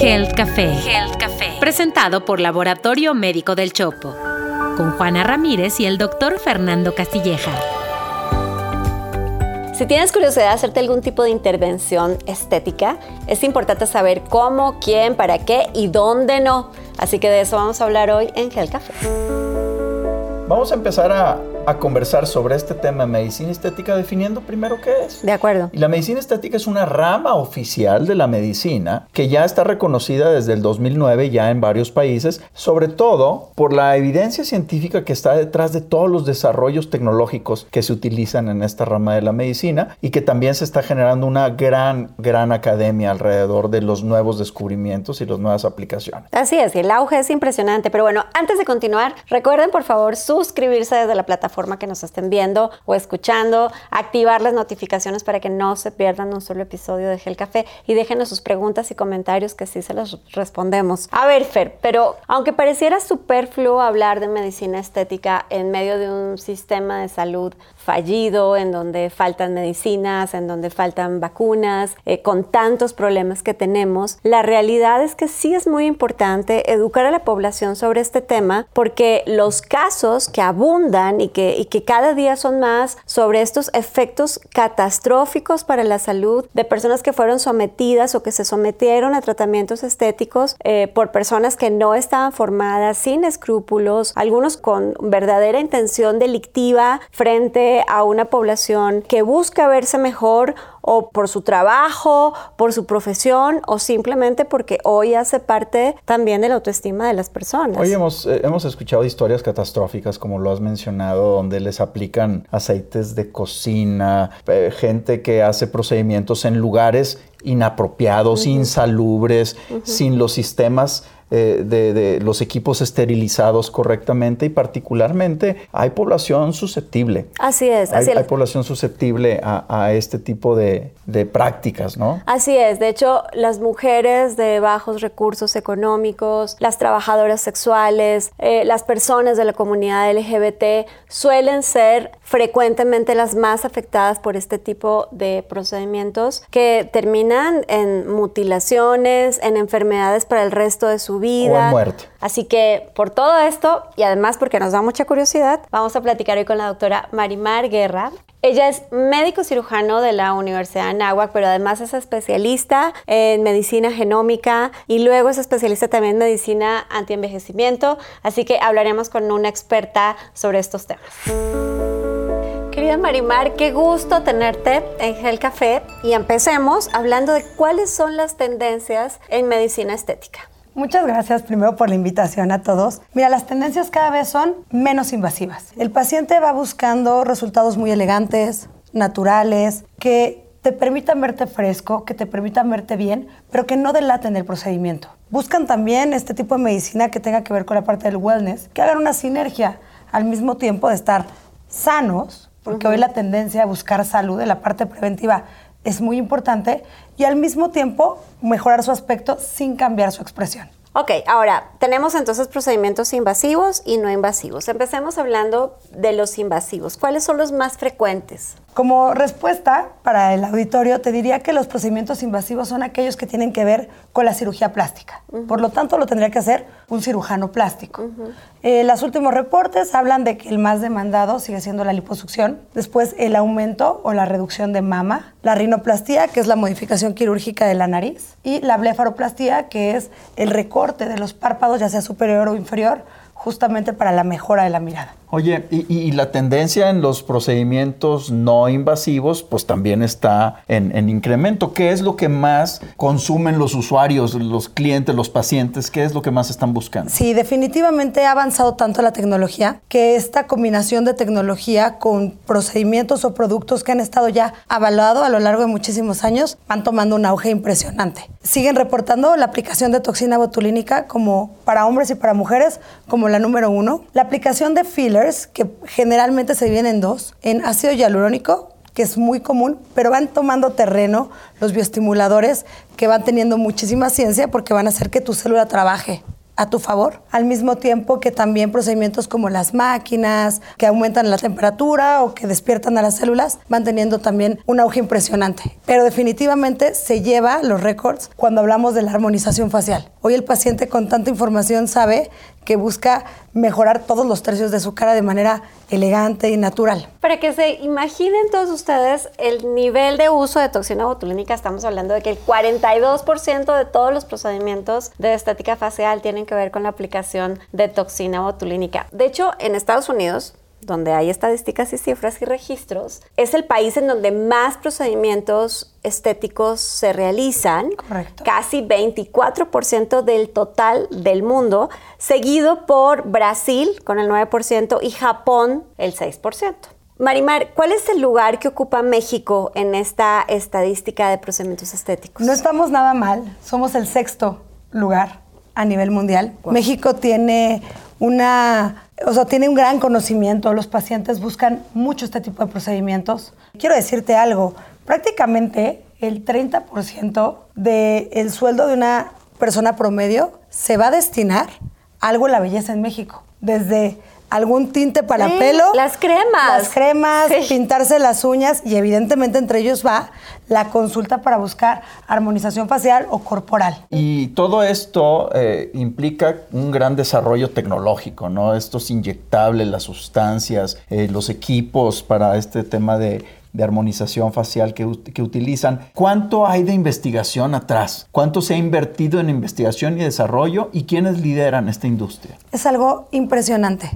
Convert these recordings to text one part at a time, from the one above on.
Health Café. Health Café. Presentado por Laboratorio Médico del Chopo. Con Juana Ramírez y el doctor Fernando Castilleja. Si tienes curiosidad de hacerte algún tipo de intervención estética, es importante saber cómo, quién, para qué y dónde no. Así que de eso vamos a hablar hoy en Gel Café. Vamos a empezar a, a conversar sobre este tema de medicina estética definiendo primero qué es. De acuerdo. Y la medicina estética es una rama oficial de la medicina que ya está reconocida desde el 2009 ya en varios países, sobre todo por la evidencia científica que está detrás de todos los desarrollos tecnológicos que se utilizan en esta rama de la medicina y que también se está generando una gran, gran academia alrededor de los nuevos descubrimientos y las nuevas aplicaciones. Así es, el auge es impresionante. Pero bueno, antes de continuar, recuerden por favor suscribirse desde la plataforma forma que nos estén viendo o escuchando, activar las notificaciones para que no se pierdan un solo episodio de Gel Café y déjenos sus preguntas y comentarios que sí se los respondemos. A ver, Fer, pero aunque pareciera superfluo hablar de medicina estética en medio de un sistema de salud fallido, en donde faltan medicinas, en donde faltan vacunas, eh, con tantos problemas que tenemos, la realidad es que sí es muy importante educar a la población sobre este tema porque los casos que abundan y que, y que cada día son más sobre estos efectos catastróficos para la salud de personas que fueron sometidas o que se sometieron a tratamientos estéticos eh, por personas que no estaban formadas, sin escrúpulos, algunos con verdadera intención delictiva frente a una población que busca verse mejor o por su trabajo, por su profesión o simplemente porque hoy hace parte también de la autoestima de las personas. Hoy hemos, eh, hemos escuchado historias catastróficas, como lo has mencionado, donde les aplican aceites de cocina, eh, gente que hace procedimientos en lugares inapropiados, insalubres, sin los sistemas eh, de, los equipos esterilizados correctamente y particularmente hay población susceptible. Así es. Hay, hay población susceptible a, este tipo de, prácticas, ¿no? Así es. De hecho, las mujeres de bajos recursos económicos, las trabajadoras sexuales, eh, las personas de la comunidad LGBT suelen ser frecuentemente las más afectadas por este tipo de procedimientos que terminan en mutilaciones, en enfermedades para el resto de su vida. O en muerte. Así que por todo esto y además porque nos da mucha curiosidad, vamos a platicar hoy con la doctora Marimar Guerra. Ella es médico cirujano de la Universidad de Anáhuac, pero además es especialista en medicina genómica y luego es especialista también en medicina antienvejecimiento. Así que hablaremos con una experta sobre estos temas. Querida Marimar, qué gusto tenerte en Gel Café y empecemos hablando de cuáles son las tendencias en medicina estética. Muchas gracias primero por la invitación a todos. Mira, las tendencias cada vez son menos invasivas. El paciente va buscando resultados muy elegantes, naturales, que te permitan verte fresco, que te permitan verte bien, pero que no delaten el procedimiento. Buscan también este tipo de medicina que tenga que ver con la parte del wellness, que hagan una sinergia al mismo tiempo de estar sanos, porque hoy la tendencia a buscar salud en la parte preventiva es muy importante y al mismo tiempo mejorar su aspecto sin cambiar su expresión. Ok, ahora tenemos entonces procedimientos invasivos y no invasivos. Empecemos hablando de los invasivos. ¿Cuáles son los más frecuentes? Como respuesta para el auditorio, te diría que los procedimientos invasivos son aquellos que tienen que ver con la cirugía plástica. Por lo tanto, lo tendría que hacer un cirujano plástico. Eh, los últimos reportes hablan de que el más demandado sigue siendo la liposucción, después el aumento o la reducción de mama, la rinoplastía, que es la modificación quirúrgica de la nariz, y la blefaroplastía, que es el recorte de los párpados, ya sea superior o inferior, justamente para la mejora de la mirada. Oye, y, la tendencia en los procedimientos no invasivos, pues también está en, incremento. ¿Qué es lo que más consumen los usuarios, los clientes, los pacientes? ¿Qué es lo que más están buscando? Sí, definitivamente ha avanzado tanto la tecnología que esta combinación de tecnología con procedimientos o productos que han estado ya avalados a lo largo de muchísimos años van tomando un auge impresionante. Siguen reportando la aplicación de toxina botulínica como para hombres y para mujeres como la número uno. La aplicación de filler que generalmente se dividen en dos, en ácido hialurónico, que es muy común, pero van tomando terreno los bioestimuladores que van teniendo muchísima ciencia porque van a hacer que tu célula trabaje a tu favor, al mismo tiempo que también procedimientos como las máquinas, que aumentan la temperatura o que despiertan a las células, van teniendo también un auge impresionante. Pero definitivamente se lleva los récords cuando hablamos de la armonización facial. Hoy el paciente con tanta información sabe que busca mejorar todos los tercios de su cara de manera elegante y natural. Para que se imaginen todos ustedes el nivel de uso de toxina botulínica, estamos hablando de que el 42% de todos los procedimientos de estética facial tienen que ver con la aplicación de toxina botulínica. De hecho, en Estados Unidos, donde hay estadísticas y cifras y registros, es el país en donde más procedimientos estéticos se realizan, Correcto. casi 24% del total del mundo, seguido por Brasil con el 9% y Japón el 6%. Marimar, ¿cuál es el lugar que ocupa México en esta estadística de procedimientos estéticos? No estamos nada mal, somos el sexto lugar a nivel mundial. México tiene una, o sea, tiene un gran conocimiento, los pacientes buscan mucho este tipo de procedimientos. Quiero decirte algo, prácticamente el 30% del sueldo de una persona promedio se va a destinar a algo en la belleza en México, desde algún tinte para Sí, pelo, las cremas. las cremas, Sí. pintarse las uñas y evidentemente entre ellos va la consulta para buscar armonización facial o corporal. Y todo esto eh, implica un gran desarrollo tecnológico, ¿no? Estos inyectables, las sustancias, eh, los equipos para este tema de, de armonización facial que, ut- que utilizan. ¿Cuánto hay de investigación atrás? ¿Cuánto se ha invertido en investigación y desarrollo? ¿Y quiénes lideran esta industria? Es algo impresionante.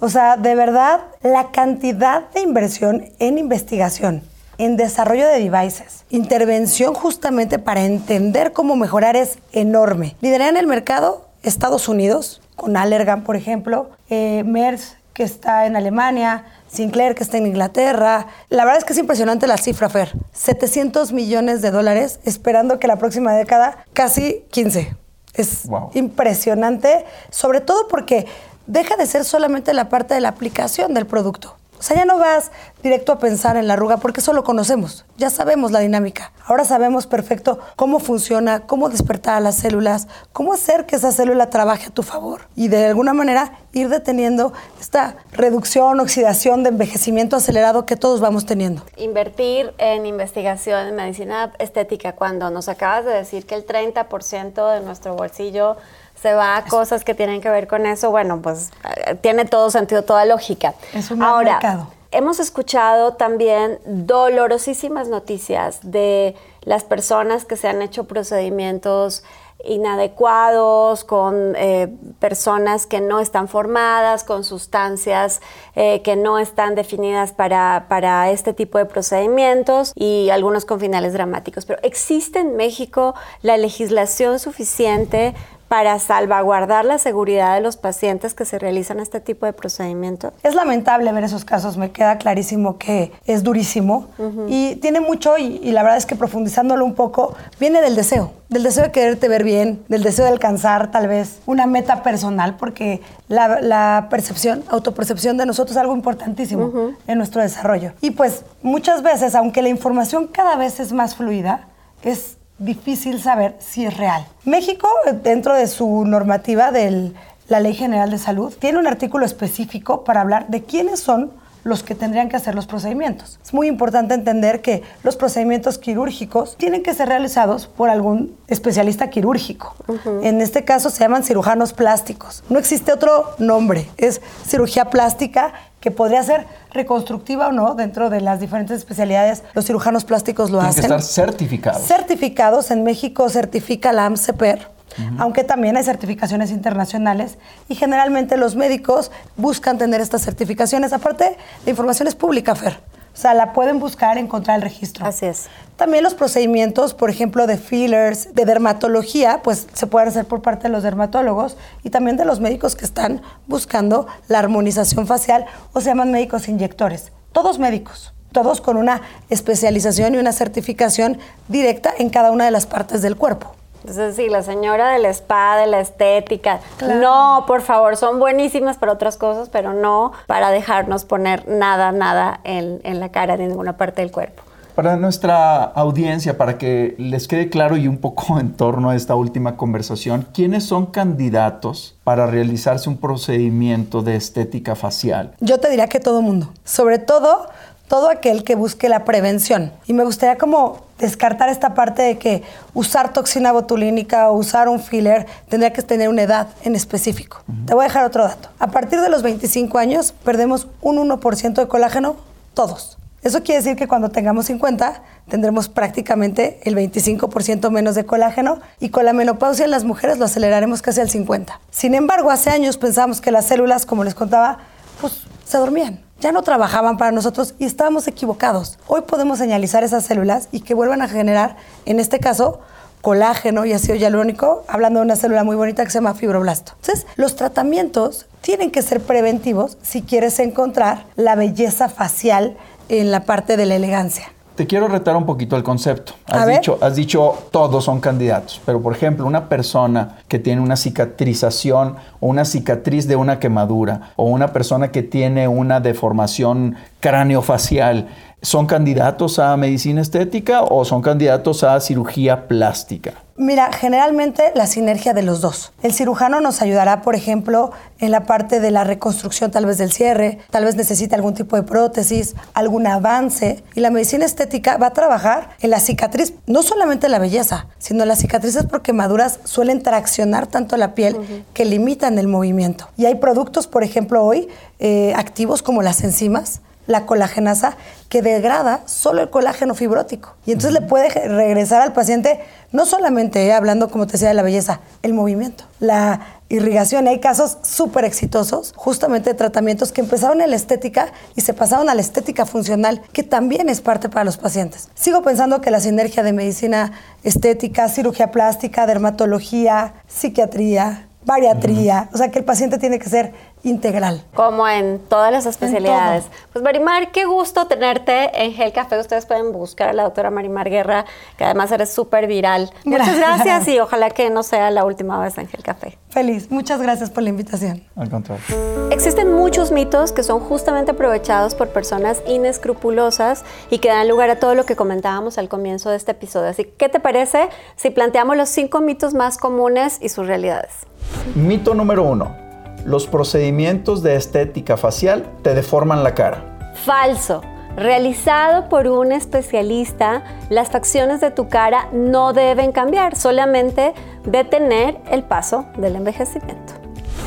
O sea, de verdad, la cantidad de inversión en investigación, en desarrollo de devices, intervención justamente para entender cómo mejorar es enorme. Lideran el mercado Estados Unidos, con Allergan, por ejemplo, eh, Merz, que está en Alemania, Sinclair, que está en Inglaterra. La verdad es que es impresionante la cifra, Fer. 700 millones de dólares, esperando que la próxima década casi 15. Es Wow. impresionante, sobre todo porque deja de ser solamente la parte de la aplicación del producto. O sea, ya no vas directo a pensar en la arruga porque eso lo conocemos, ya sabemos la dinámica. Ahora sabemos perfecto cómo funciona, cómo despertar a las células, cómo hacer que esa célula trabaje a tu favor y de alguna manera ir deteniendo esta reducción, oxidación de envejecimiento acelerado que todos vamos teniendo. Invertir en investigación en medicina estética cuando nos acabas de decir que el 30% de nuestro bolsillo se va a cosas que tienen que ver con eso, bueno, pues eh, tiene todo sentido, toda lógica. Es un Ahora, mercado. hemos escuchado también dolorosísimas noticias de las personas que se han hecho procedimientos inadecuados, con eh, personas que no están formadas, con sustancias eh, que no están definidas para, para este tipo de procedimientos y algunos con finales dramáticos. Pero ¿existe en México la legislación suficiente para salvaguardar la seguridad de los pacientes que se realizan este tipo de procedimientos? Es lamentable ver esos casos, me queda clarísimo que es durísimo y tiene mucho, y, y la verdad es que profundizándolo un poco, viene del deseo, del deseo de quererte ver bien, del deseo de alcanzar tal vez una meta personal, porque la, la percepción, autopercepción de nosotros es algo importantísimo en nuestro desarrollo. Y pues muchas veces, aunque la información cada vez es más fluida, es difícil saber si es real. México, dentro de su normativa de la Ley General de Salud, tiene un artículo específico para hablar de quiénes son los que tendrían que hacer los procedimientos. Es muy importante entender que los procedimientos quirúrgicos tienen que ser realizados por algún especialista quirúrgico. En este caso se llaman cirujanos plásticos. No existe otro nombre, es cirugía plástica que podría ser reconstructiva o no dentro de las diferentes especialidades. Los cirujanos plásticos lo Tienen que hacen. estar certificados. Certificados en México certifica la AMCPER, aunque también hay certificaciones internacionales y generalmente los médicos buscan tener estas certificaciones. Aparte, la información es pública, Fer. O sea, la pueden buscar, encontrar el registro. Así es. También los procedimientos, por ejemplo, de fillers, de dermatología, pues se pueden hacer por parte de los dermatólogos y también de los médicos que están buscando la armonización facial o se llaman médicos inyectores. Todos médicos, todos con una especialización y una certificación directa en cada una de las partes del cuerpo. Entonces, sí, la señora del spa, de la estética. Claro. No, por favor, son buenísimas para otras cosas, pero no para dejarnos poner nada, nada en, en la cara ni en ninguna parte del cuerpo. Para nuestra audiencia, para que les quede claro y un poco en torno a esta última conversación, ¿quiénes son candidatos para realizarse un procedimiento de estética facial? Yo te diría que todo mundo. Sobre todo todo aquel que busque la prevención. Y me gustaría como descartar esta parte de que usar toxina botulínica o usar un filler tendría que tener una edad en específico. Te voy a dejar otro dato. A partir de los 25 años perdemos un 1% de colágeno todos. Eso quiere decir que cuando tengamos 50 tendremos prácticamente el 25% menos de colágeno y con la menopausia en las mujeres lo aceleraremos casi al 50. Sin embargo, hace años pensábamos que las células, como les contaba, pues se dormían ya no trabajaban para nosotros y estábamos equivocados. Hoy podemos señalizar esas células y que vuelvan a generar, en este caso, colágeno y ácido hialurónico, hablando de una célula muy bonita que se llama fibroblasto. Entonces, los tratamientos tienen que ser preventivos si quieres encontrar la belleza facial en la parte de la elegancia. Te quiero retar un poquito el concepto. Has dicho, has dicho todos son candidatos, pero por ejemplo, una persona que tiene una cicatrización o una cicatriz de una quemadura o una persona que tiene una deformación craneofacial, ¿son candidatos a medicina estética o son candidatos a cirugía plástica? Mira, generalmente la sinergia de los dos. El cirujano nos ayudará, por ejemplo, en la parte de la reconstrucción tal vez del cierre, tal vez necesita algún tipo de prótesis, algún avance. Y la medicina estética va a trabajar en la cicatriz, no solamente la belleza, sino las cicatrices por quemaduras suelen traccionar tanto la piel que limitan el movimiento. Y hay productos, por ejemplo, hoy eh, activos como las enzimas, la colagenasa que degrada solo el colágeno fibrótico. Y entonces le puede regresar al paciente, no solamente eh, hablando, como te decía, de la belleza, el movimiento, la irrigación. Hay casos súper exitosos, justamente de tratamientos que empezaron en la estética y se pasaron a la estética funcional, que también es parte para los pacientes. Sigo pensando que la sinergia de medicina estética, cirugía plástica, dermatología, psiquiatría, bariatría, o sea que el paciente tiene que ser integral. Como en todas las especialidades. Pues Marimar, qué gusto tenerte en Gel Café. Ustedes pueden buscar a la doctora Marimar Guerra, que además eres súper viral. Muchas gracias y ojalá que no sea la última vez en Gel Café. Feliz, muchas gracias por la invitación. Al contrario. Existen muchos mitos que son justamente aprovechados por personas inescrupulosas y que dan lugar a todo lo que comentábamos al comienzo de este episodio. Así ¿qué te parece si planteamos los cinco mitos más comunes y sus realidades? Mito número uno los procedimientos de estética facial te deforman la cara. Falso. Realizado por un especialista, las facciones de tu cara no deben cambiar, solamente detener el paso del envejecimiento.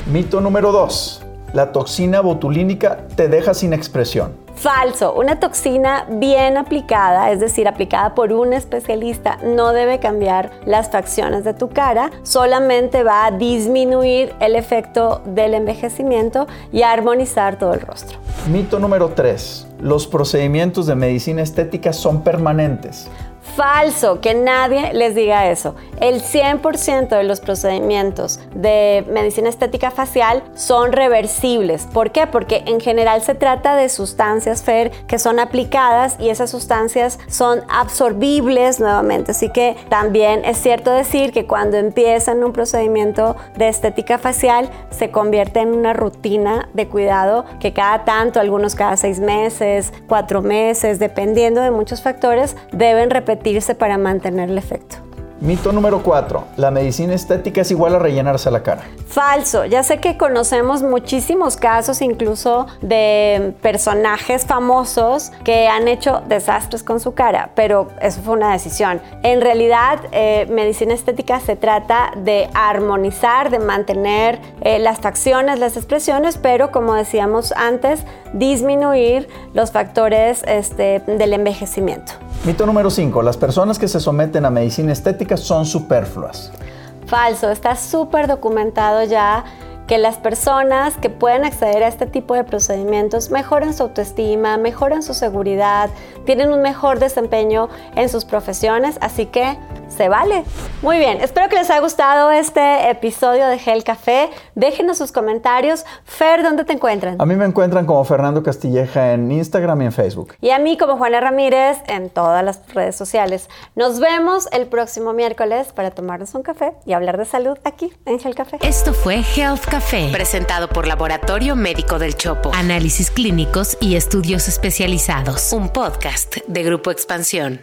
Mito número 2. La toxina botulínica te deja sin expresión. Falso. Una toxina bien aplicada, es decir, aplicada por un especialista, no debe cambiar las facciones de tu cara, solamente va a disminuir el efecto del envejecimiento y a armonizar todo el rostro. Mito número 3. Los procedimientos de medicina estética son permanentes falso que nadie les diga eso. El 100% de los procedimientos de medicina estética facial son reversibles. ¿Por qué? Porque en general se trata de sustancias FER que son aplicadas y esas sustancias son absorbibles nuevamente. Así que también es cierto decir que cuando empiezan un procedimiento de estética facial se convierte en una rutina de cuidado que cada tanto, algunos cada seis meses, cuatro meses, dependiendo de muchos factores, deben repetir para mantener el efecto. Mito número 4. La medicina estética es igual a rellenarse la cara. Falso. Ya sé que conocemos muchísimos casos incluso de personajes famosos que han hecho desastres con su cara, pero eso fue una decisión. En realidad, eh, medicina estética se trata de armonizar, de mantener eh, las facciones, las expresiones, pero como decíamos antes, disminuir los factores este, del envejecimiento. Mito número 5. Las personas que se someten a medicina estética son superfluas. Falso, está súper documentado ya que las personas que pueden acceder a este tipo de procedimientos mejoran su autoestima, mejoran su seguridad, tienen un mejor desempeño en sus profesiones, así que se vale. Muy bien, espero que les haya gustado este episodio de Gel Café. Déjenos sus comentarios. Fer, ¿dónde te encuentran? A mí me encuentran como Fernando Castilleja en Instagram y en Facebook. Y a mí como Juana Ramírez en todas las redes sociales. Nos vemos el próximo miércoles para tomarnos un café y hablar de salud aquí en Gel Café. Esto fue Health Café, presentado por Laboratorio Médico del Chopo. Análisis clínicos y estudios especializados. Un podcast de Grupo Expansión.